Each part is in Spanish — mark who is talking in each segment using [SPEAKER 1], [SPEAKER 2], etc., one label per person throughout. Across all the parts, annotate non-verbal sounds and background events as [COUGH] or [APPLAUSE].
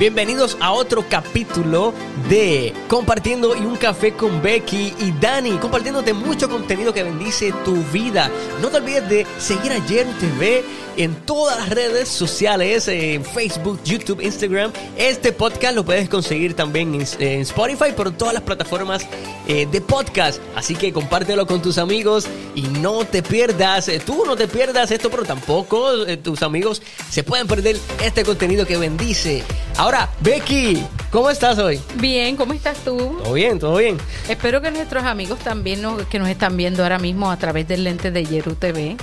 [SPEAKER 1] Bienvenidos a otro capítulo de Compartiendo y un café con Becky y Dani, compartiéndote mucho contenido que bendice tu vida. No te olvides de seguir a Yeru TV en todas las redes sociales, en Facebook, YouTube, Instagram. Este podcast lo puedes conseguir también en, en Spotify, por todas las plataformas eh, de podcast. Así que compártelo con tus amigos y no te pierdas, eh, tú no te pierdas esto, pero tampoco eh, tus amigos se pueden perder este contenido que bendice. Ahora, Becky, ¿cómo estás hoy?
[SPEAKER 2] Bien, ¿cómo estás tú?
[SPEAKER 1] Todo bien, todo bien.
[SPEAKER 2] Espero que nuestros amigos también nos, que nos están viendo ahora mismo a través del lente de Yeru TV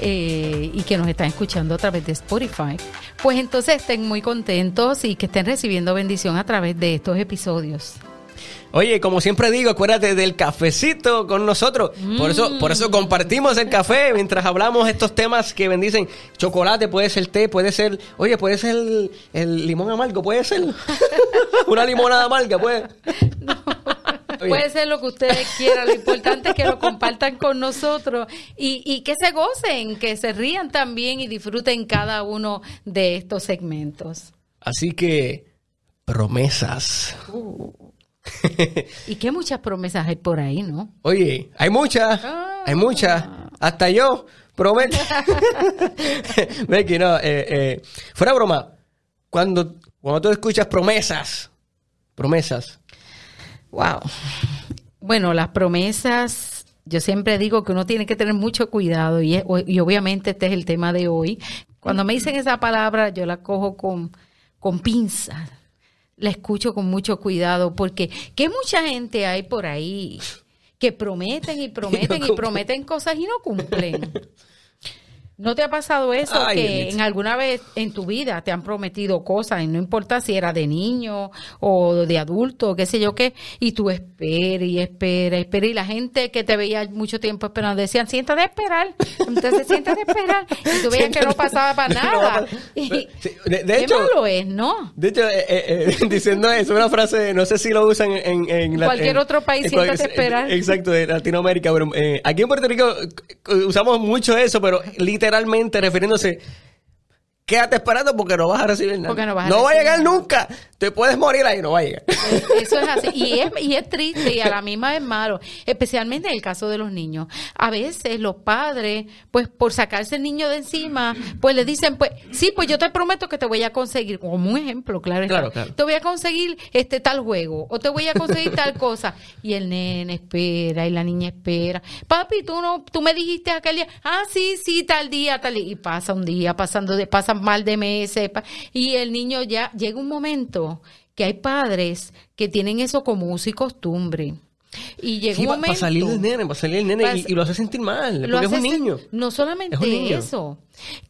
[SPEAKER 2] eh, y que nos están escuchando a través de Spotify, pues entonces estén muy contentos y que estén recibiendo bendición a través de estos episodios.
[SPEAKER 1] Oye, como siempre digo, acuérdate del cafecito con nosotros. Por eso, por eso compartimos el café mientras hablamos estos temas que bendicen. Chocolate, puede ser té, puede ser, oye, puede ser el, el limón amargo, puede ser [LAUGHS] una limonada amarga, puede. [LAUGHS]
[SPEAKER 2] Puede ser lo que ustedes quieran, lo importante es que lo compartan con nosotros y, y, que se gocen, que se rían también y disfruten cada uno de estos segmentos.
[SPEAKER 1] Así que, promesas.
[SPEAKER 2] Uh. [LAUGHS] y qué muchas promesas hay por ahí, ¿no?
[SPEAKER 1] Oye, hay muchas, hay muchas. Hasta yo prometo. [LAUGHS] Becky, no, eh, eh, fuera broma. Cuando, cuando tú escuchas promesas, promesas.
[SPEAKER 2] Wow. Bueno, las promesas, yo siempre digo que uno tiene que tener mucho cuidado y, y obviamente este es el tema de hoy. Cuando me dicen esa palabra, yo la cojo con, con pinzas la escucho con mucho cuidado porque que mucha gente hay por ahí que prometen y [LAUGHS] prometen y, no y prometen cosas y no cumplen. [LAUGHS] ¿No te ha pasado eso
[SPEAKER 1] Ay,
[SPEAKER 2] que en alguna vez en tu vida te han prometido cosas y no importa si era de niño o de adulto, qué sé yo qué, y tú esperas y esperas y esperas y la gente que te veía mucho tiempo esperando decían, siéntate a esperar, entonces siéntate a esperar y tú veías que no pasaba para [LAUGHS]
[SPEAKER 1] No
[SPEAKER 2] nada. Y-
[SPEAKER 1] Sí, de- de
[SPEAKER 2] qué
[SPEAKER 1] hecho-
[SPEAKER 2] malo es, ¿no?
[SPEAKER 1] De hecho, eh, eh, eh, [LAUGHS] diciendo eso, una frase, no sé si lo usan en, en la-
[SPEAKER 2] Cualquier
[SPEAKER 1] en-
[SPEAKER 2] otro país,
[SPEAKER 1] en
[SPEAKER 2] siéntate a esperar.
[SPEAKER 1] Exacto, en Latinoamérica, pero eh, aquí en Puerto Rico usamos mucho eso, pero literalmente refiriéndose, quédate esperando porque no vas a recibir nada.
[SPEAKER 2] Porque no vas a
[SPEAKER 1] va a llegar
[SPEAKER 2] nada.
[SPEAKER 1] nunca, te puedes morir ahí, no va a llegar.
[SPEAKER 2] Eso es así. Y es, y es triste y a la misma vez malo, especialmente en el caso de los niños. A veces los padres, pues por sacarse el niño de encima, pues le dicen, pues sí, pues yo te prometo que te voy a conseguir, como un ejemplo, claro.
[SPEAKER 1] Claro, claro.
[SPEAKER 2] Te voy a conseguir este tal juego o te voy a conseguir tal cosa. Y el nene espera y la niña espera. Papi, tú no, tú me dijiste aquel día, ah, sí, sí, tal día, tal día. Y pasa un día, pasando de, mal de meses. y el niño ya llega un momento que hay padres que tienen eso como uso y costumbre. Y llega
[SPEAKER 1] Sí,
[SPEAKER 2] un momento.
[SPEAKER 1] para salir el nene, para salir el nene y, lo hace sentir mal,
[SPEAKER 2] Lo
[SPEAKER 1] porque es un
[SPEAKER 2] hace sen-
[SPEAKER 1] niño.
[SPEAKER 2] No solamente
[SPEAKER 1] Es un niño.
[SPEAKER 2] eso,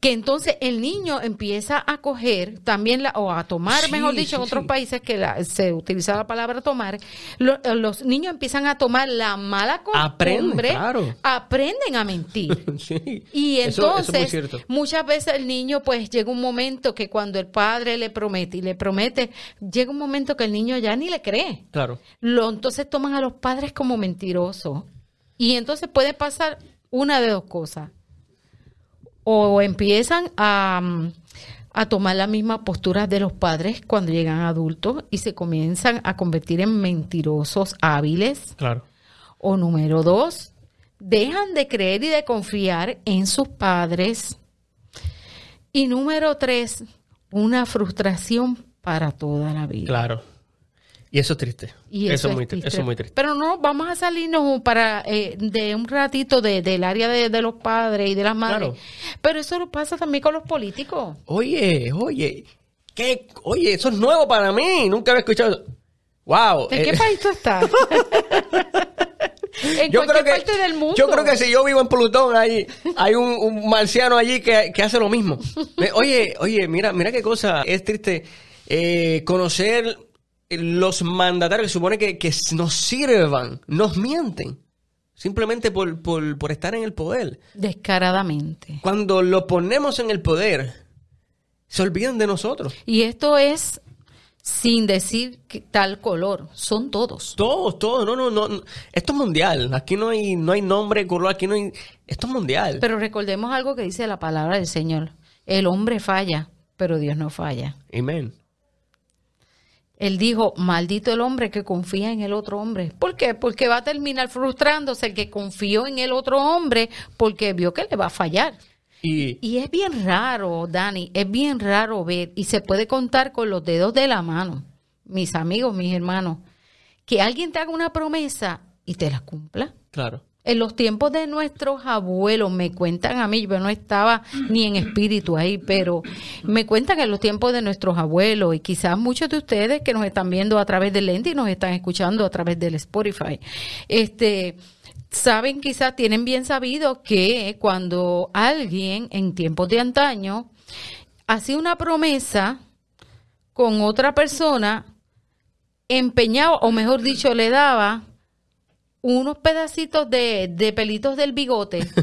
[SPEAKER 2] que entonces el niño empieza a coger también la, o a tomar,
[SPEAKER 1] Sí,
[SPEAKER 2] mejor dicho, en otros países que la- se utiliza la palabra tomar, lo- los niños empiezan a tomar la mala
[SPEAKER 1] Aprenden,
[SPEAKER 2] costumbre,
[SPEAKER 1] claro.
[SPEAKER 2] aprenden a mentir. [LAUGHS]
[SPEAKER 1] Sí.
[SPEAKER 2] Y
[SPEAKER 1] Eso- eso es muy
[SPEAKER 2] entonces,
[SPEAKER 1] cierto.
[SPEAKER 2] muchas veces el niño, pues llega un momento que cuando el padre le promete y le promete, llega un momento que el niño ya ni le cree.
[SPEAKER 1] Claro.
[SPEAKER 2] Lo, entonces toman a los padres como mentirosos. Y entonces puede pasar una de dos cosas. O empiezan a, mm, a tomar la misma postura de los padres cuando llegan adultos y se comienzan a convertir en mentirosos hábiles.
[SPEAKER 1] Claro.
[SPEAKER 2] O número dos, dejan de creer y de confiar en sus padres. Y número tres, una frustración para toda la vida.
[SPEAKER 1] Claro. Y eso es triste.
[SPEAKER 2] Y
[SPEAKER 1] eso, es muy, tri- eso es muy triste.
[SPEAKER 2] Pero no, vamos a salirnos para eh, de un ratito de, del área de, de los padres y de las madres.
[SPEAKER 1] Claro.
[SPEAKER 2] Pero eso lo pasa también con los políticos.
[SPEAKER 1] Oye, oye, ¿qué? Oye, eso es nuevo para mí. Nunca había escuchado eso. Wow.
[SPEAKER 2] ¿En
[SPEAKER 1] eh,
[SPEAKER 2] qué país tú estás? [LAUGHS] en
[SPEAKER 1] yo
[SPEAKER 2] cualquier
[SPEAKER 1] creo que,
[SPEAKER 2] parte del mundo.
[SPEAKER 1] Yo creo que si yo vivo en Plutón, hay, hay un, un marciano allí que, que hace lo mismo. [LAUGHS] Eh, Oye, oye, mira, mira qué cosa. Es triste eh, conocer los mandatarios supone que, que nos sirvan, nos mienten. Simplemente por, por, por estar en el poder.
[SPEAKER 2] Descaradamente.
[SPEAKER 1] Cuando lo ponemos en el poder, se olvidan de nosotros.
[SPEAKER 2] Y esto es sin decir que tal color, son todos.
[SPEAKER 1] Todos, todos, no, no, no, no. Esto es mundial. Aquí no hay, no hay nombre, color, aquí no hay. Esto es mundial.
[SPEAKER 2] Pero recordemos algo que dice la palabra del Señor. El hombre falla, pero Dios no falla.
[SPEAKER 1] Amén.
[SPEAKER 2] Él dijo, maldito el hombre que confía en el otro hombre. ¿Por qué? Porque va a terminar frustrándose el que confió en el otro hombre porque vio que le va a fallar.
[SPEAKER 1] Y,
[SPEAKER 2] Y es bien raro, Dani, es bien raro ver, y se puede contar con los dedos de la mano, mis amigos, mis hermanos, que alguien te haga una promesa y te la cumpla.
[SPEAKER 1] claro.
[SPEAKER 2] En los tiempos de nuestros abuelos, me cuentan a mí, yo no estaba ni en espíritu ahí, pero me cuentan que en los tiempos de nuestros abuelos y quizás muchos de ustedes que nos están viendo a través del lente y nos están escuchando a través del Spotify, este, saben quizás, tienen bien sabido que cuando alguien en tiempos de antaño hacía una promesa con otra persona, empeñaba, o mejor dicho, le daba unos pedacitos de, de pelitos del bigote. [LAUGHS]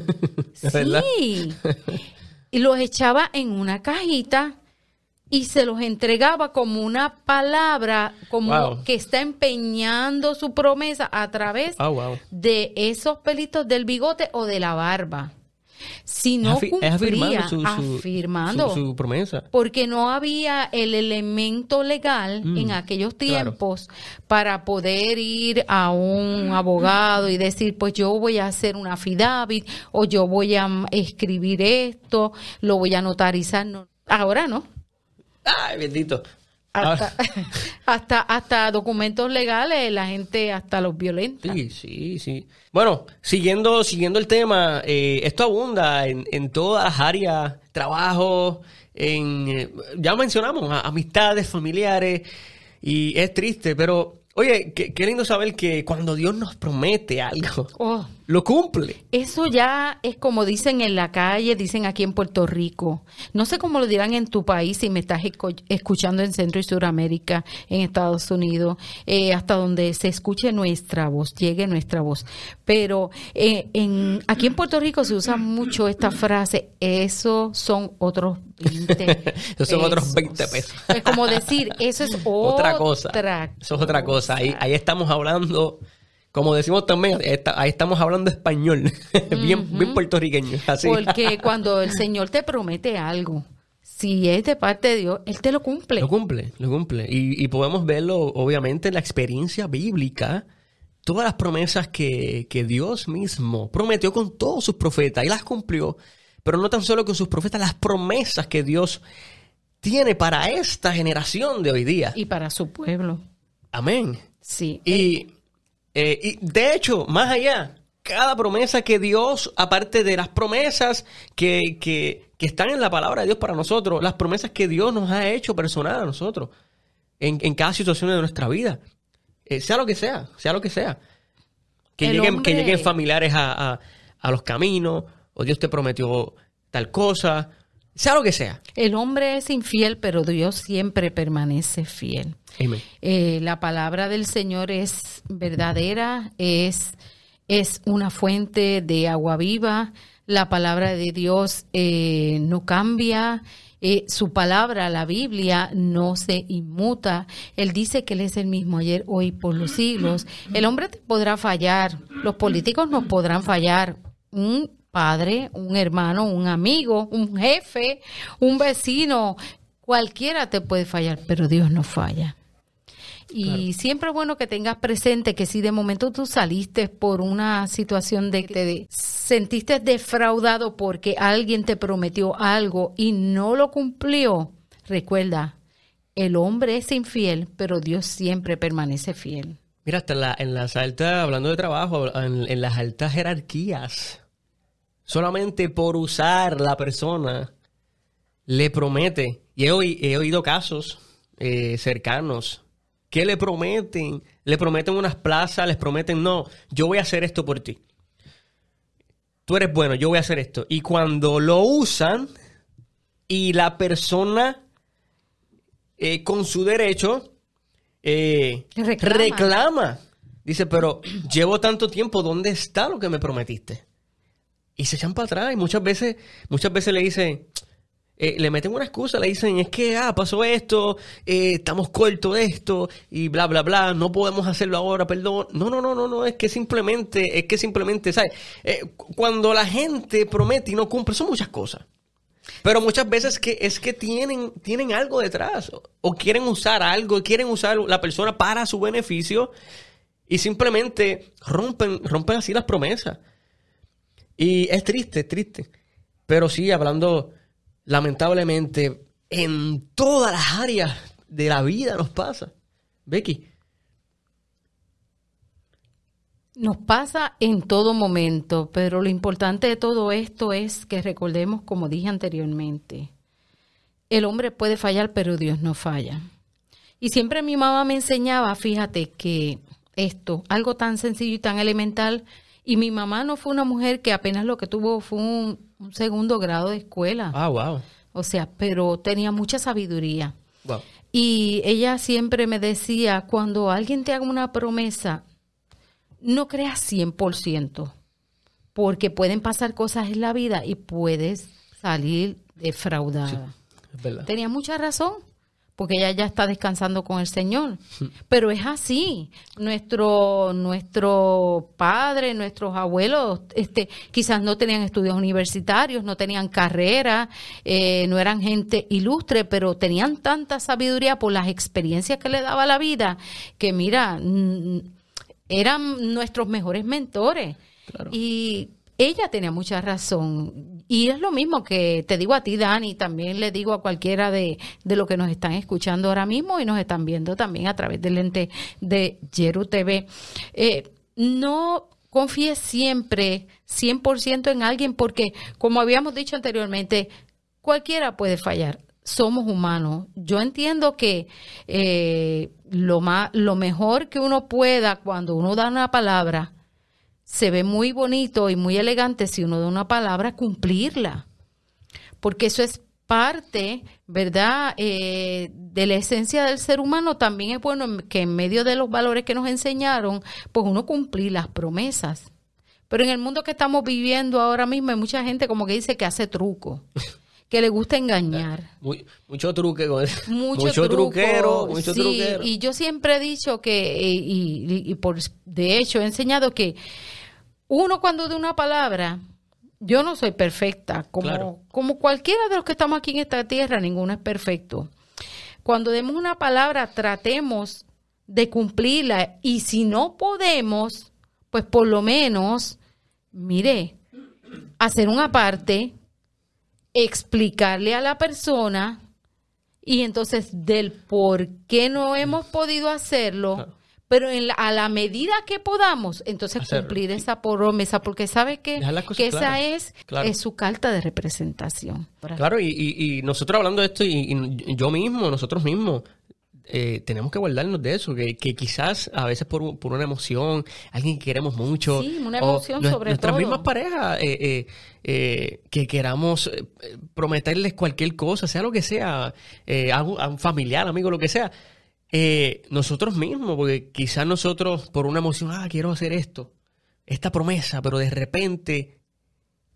[SPEAKER 2] Sí. Y los echaba en una cajita y se los entregaba como una palabra, como
[SPEAKER 1] Wow.
[SPEAKER 2] que está empeñando su promesa a través
[SPEAKER 1] Ah, wow.
[SPEAKER 2] de esos pelitos del bigote o de la barba. Si no
[SPEAKER 1] afi-
[SPEAKER 2] cumplía,
[SPEAKER 1] afirmando su, su-
[SPEAKER 2] afirmando,
[SPEAKER 1] su- su promesa.
[SPEAKER 2] porque no había el elemento legal
[SPEAKER 1] Mm,
[SPEAKER 2] en aquellos
[SPEAKER 1] claro.
[SPEAKER 2] tiempos para poder ir a un abogado y decir, pues yo voy a hacer una affidavit o yo voy a mm, escribir esto, lo voy a notarizar. No. Ahora no.
[SPEAKER 1] Ay, bendito. Ah,
[SPEAKER 2] Hasta, [LAUGHS] hasta, hasta documentos legales, la gente hasta los violenta.
[SPEAKER 1] Sí, sí, sí. Bueno, siguiendo, siguiendo el tema, eh, esto abunda en, en todas las áreas, trabajo, en, eh, ya mencionamos, a- amistades, familiares, y es triste, pero, oye, qué, qué lindo saber que cuando Dios nos promete algo,
[SPEAKER 2] Oh,
[SPEAKER 1] lo cumple.
[SPEAKER 2] Eso ya es como dicen en la calle, dicen aquí en Puerto Rico. No sé cómo lo dirán en tu país si me estás escu- escuchando en Centro y Suramérica, en Estados Unidos, eh, hasta donde se escuche nuestra voz, llegue nuestra voz. Pero eh, en, aquí en Puerto Rico se usa mucho esta frase, eso son otros 20 [LAUGHS]
[SPEAKER 1] Esos son otros 20 pesos.
[SPEAKER 2] Es como decir, eso es [LAUGHS]
[SPEAKER 1] Otra cosa. Eso es otra
[SPEAKER 2] cosa.
[SPEAKER 1] Ahí, estamos hablando, como decimos también, está- ahí estamos hablando español, [LAUGHS] bien, bien puertorriqueño. Así.
[SPEAKER 2] Porque cuando el Señor te promete algo, si es de parte de Dios, Él te lo cumple.
[SPEAKER 1] Lo cumple, lo cumple. Y, y podemos verlo, obviamente, en la experiencia bíblica. Todas las promesas que, que Dios mismo prometió con todos sus profetas y las cumplió. Pero no tan solo con sus profetas, las promesas que Dios tiene para esta generación de hoy día.
[SPEAKER 2] Y para su pueblo.
[SPEAKER 1] Amén.
[SPEAKER 2] Sí.
[SPEAKER 1] Y, eh, y de hecho, más allá, cada promesa que Dios, aparte de las promesas que, que- que están en la palabra de Dios para nosotros, las promesas que Dios nos ha hecho personal a nosotros, en, en cada situación de nuestra vida, Eh, sea lo que sea, sea lo que sea. Que,
[SPEAKER 2] El
[SPEAKER 1] lleguen,
[SPEAKER 2] hombre-
[SPEAKER 1] que lleguen familiares a, a- a los caminos, o Dios te prometió tal cosa, sea lo que sea.
[SPEAKER 2] El hombre es infiel, pero Dios siempre permanece fiel. Eh, la palabra del Señor es verdadera, es, es una fuente de agua viva. La palabra de Dios eh, no cambia. Eh, su palabra, la Biblia, no se inmuta. Él dice que Él es el mismo ayer, hoy, por los siglos. El hombre te podrá fallar, los políticos nos podrán fallar. Un padre, un hermano, un amigo, un jefe, un vecino, cualquiera te puede fallar, pero Dios no falla. Y siempre es bueno que tengas presente que si de momento tú saliste por una situación de que te sentiste defraudado porque alguien te prometió algo y no lo cumplió, recuerda, el hombre es infiel, pero Dios siempre permanece fiel.
[SPEAKER 1] Mira, hasta en, la- en las altas, hablando de trabajo, en, en las altas jerarquías, solamente por usar la persona, le promete, y he, oí- he oído casos eh, cercanos, que le prometen, le prometen unas plazas, les prometen, no, yo voy a hacer esto por ti. Tú eres bueno, yo voy a hacer esto. Y cuando lo usan y la persona eh, con su derecho eh,
[SPEAKER 2] Reclama.
[SPEAKER 1] reclama. Dice, pero llevo tanto tiempo, ¿dónde está lo que me prometiste? Y se echan para atrás y muchas veces, muchas veces le dicen, eh, le meten una excusa, le dicen, es que, ah, pasó esto, eh, estamos cortos de esto y bla, bla, bla, no podemos hacerlo ahora, perdón. No, no, no, no, no, es que simplemente, es que simplemente, ¿sabes? Eh, cu- cuando la gente promete y no cumple, son muchas cosas. Pero muchas veces que es que tienen, tienen algo detrás o, o quieren usar algo, quieren usar la persona para su beneficio y simplemente rompen, rompen así las promesas. Y es triste, es triste. Pero sí, hablando lamentablemente en todas las áreas de la vida nos pasa. Becky.
[SPEAKER 2] Nos pasa en todo momento, pero lo importante de todo esto es que recordemos, como dije anteriormente, el hombre puede fallar, pero Dios no falla. Y siempre mi mamá me enseñaba, fíjate, que esto, algo tan sencillo y tan elemental, y mi mamá no fue una mujer que apenas lo que tuvo fue un, un segundo grado de escuela.
[SPEAKER 1] Ah, wow.
[SPEAKER 2] O sea, pero tenía mucha sabiduría.
[SPEAKER 1] Wow.
[SPEAKER 2] Y ella siempre me decía, cuando alguien te haga una promesa, no creas 100%, porque pueden pasar cosas en la vida y puedes salir defraudada.
[SPEAKER 1] Es verdad.
[SPEAKER 2] Tenía mucha razón, porque ella ya está descansando con el Señor. Pero es así. Nuestro, nuestro padre, nuestros abuelos, este, quizás no tenían estudios universitarios, no tenían carrera, eh, no eran gente ilustre, pero tenían tanta sabiduría por las experiencias que le daba la vida, que mira, mm, eran nuestros mejores mentores.
[SPEAKER 1] Claro.
[SPEAKER 2] Y ella tenía mucha razón. Y es lo mismo que te digo a ti, Dani, también le digo a cualquiera de, de los que nos están escuchando ahora mismo y nos están viendo también a través del lente de Yeru TV. Eh, no confíes siempre 100% en alguien porque, como habíamos dicho anteriormente, cualquiera puede fallar. Somos humanos. Yo entiendo que eh, lo, más, lo mejor que uno pueda cuando uno da una palabra, se ve muy bonito y muy elegante si uno da una palabra, cumplirla. Porque eso es parte, ¿verdad?, eh, de la esencia del ser humano. También es bueno que en medio de los valores que nos enseñaron, pues uno cumplir las promesas. Pero en el mundo que estamos viviendo ahora mismo hay mucha gente como que dice que hace truco, que le gusta engañar.
[SPEAKER 1] Muy- mucho truque con eso.
[SPEAKER 2] Mucho,
[SPEAKER 1] mucho
[SPEAKER 2] truco,
[SPEAKER 1] truquero, mucho
[SPEAKER 2] sí,
[SPEAKER 1] truquero.
[SPEAKER 2] Y yo siempre he dicho que, y, y- y por de hecho he enseñado que uno cuando de una palabra, yo no soy perfecta, como,
[SPEAKER 1] Claro.
[SPEAKER 2] como cualquiera de los que estamos aquí en esta tierra, ninguno es perfecto. Cuando demos una palabra, tratemos de cumplirla y si no podemos, pues por lo menos, mire, hacer una parte, explicarle a la persona y entonces del por qué no hemos podido hacerlo. Pero en la- a la medida que podamos, entonces
[SPEAKER 1] Hacerlo.
[SPEAKER 2] cumplir esa promesa, porque sabe que, que esa es,
[SPEAKER 1] Claro.
[SPEAKER 2] es su carta de representación.
[SPEAKER 1] Claro, y, y- y nosotros hablando de esto, y, y yo mismo, nosotros mismos, eh, tenemos que guardarnos de eso, que, que quizás a veces por, por una emoción, alguien que queremos mucho,
[SPEAKER 2] Sí, una
[SPEAKER 1] o
[SPEAKER 2] emoción
[SPEAKER 1] nues-
[SPEAKER 2] sobre
[SPEAKER 1] nuestras
[SPEAKER 2] todo.
[SPEAKER 1] mismas parejas, eh, eh, eh, que queramos eh, prometerles cualquier cosa, sea lo que sea, eh, a, un, a un familiar, amigo, lo que sea, eh, nosotros mismos, porque quizás nosotros por una emoción, ah, quiero hacer esto, esta promesa, pero de repente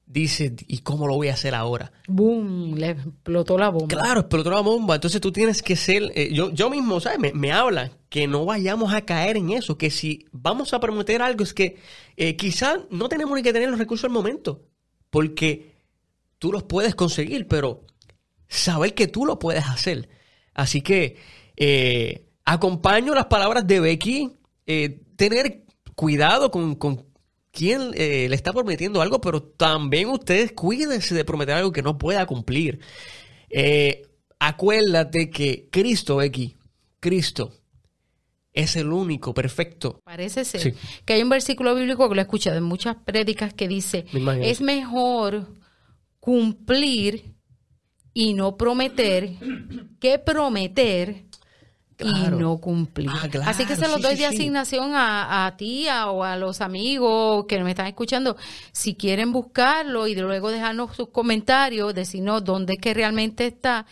[SPEAKER 1] dices, ¿y cómo lo voy a hacer ahora?
[SPEAKER 2] Boom, le explotó la bomba.
[SPEAKER 1] Claro, explotó la bomba. Entonces tú tienes que ser. eh, yo, yo mismo, ¿sabes? Me, me habla que no vayamos a caer en eso. Que si vamos a prometer algo, es que eh, quizás no tenemos ni que tener los recursos al momento. Porque tú los puedes conseguir, pero saber que tú lo puedes hacer. Así que eh, acompaño las palabras de Becky. eh, tener cuidado con, con quién eh, le está prometiendo algo, pero también ustedes cuídense de prometer algo que no pueda cumplir. Eh, acuérdate que Cristo, Becky, Cristo es el único perfecto.
[SPEAKER 2] Parece ser
[SPEAKER 1] Sí.
[SPEAKER 2] que hay un versículo bíblico que lo he escuchado en muchas prédicas que dice,
[SPEAKER 1] Me
[SPEAKER 2] es mejor cumplir y no prometer que prometer
[SPEAKER 1] Claro.
[SPEAKER 2] y no cumplir.
[SPEAKER 1] Ah, claro,
[SPEAKER 2] Así que se los
[SPEAKER 1] sí,
[SPEAKER 2] doy de
[SPEAKER 1] sí.
[SPEAKER 2] asignación a, a ti a- o a los amigos que me están escuchando. Si quieren buscarlo y luego dejarnos sus comentarios, decirnos dónde es que realmente está.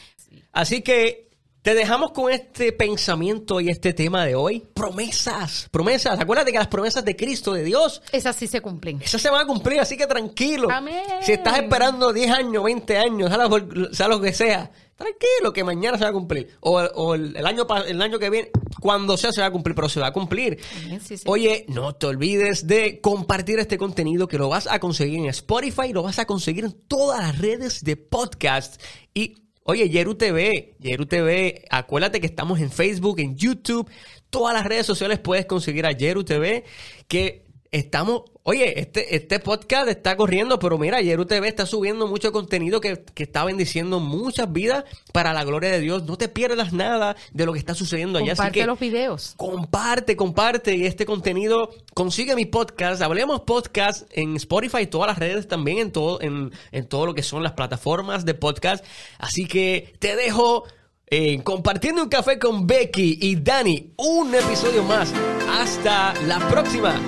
[SPEAKER 1] Así que te dejamos con este pensamiento y este tema de hoy. Promesas, promesas. Acuérdate que las promesas de Cristo, de Dios,
[SPEAKER 2] Esas sí se cumplen.
[SPEAKER 1] esas se van a cumplir, así que tranquilo.
[SPEAKER 2] Amén.
[SPEAKER 1] Si estás esperando 10 años, 20 años, sea lo, sea lo que sea, tranquilo, que mañana se va a cumplir. O, el, año, el año que viene, cuando sea, se va a cumplir, pero se va a cumplir. Oye, no te olvides de compartir este contenido que lo vas a conseguir en Spotify, lo vas a conseguir en todas las redes de podcast. Y Oye, Yeru TV, Yeru TV, acuérdate que estamos en Facebook, en YouTube, todas las redes sociales puedes conseguir a Yeru TV, que estamos, oye, este, este podcast está corriendo, pero mira, ayer UTV está subiendo mucho contenido que, está bendiciendo muchas vidas para la gloria de Dios. No te pierdas nada de lo que está sucediendo allá.
[SPEAKER 2] Comparte los videos.
[SPEAKER 1] Comparte, comparte y este contenido. Consigue mi podcast. Hablemos podcast en Spotify, todas las redes también, en todo, en, en todo lo que son las plataformas de podcast. Así que te dejo. Eh, compartiendo un café con Becky y Dani, un episodio más. Hasta la próxima.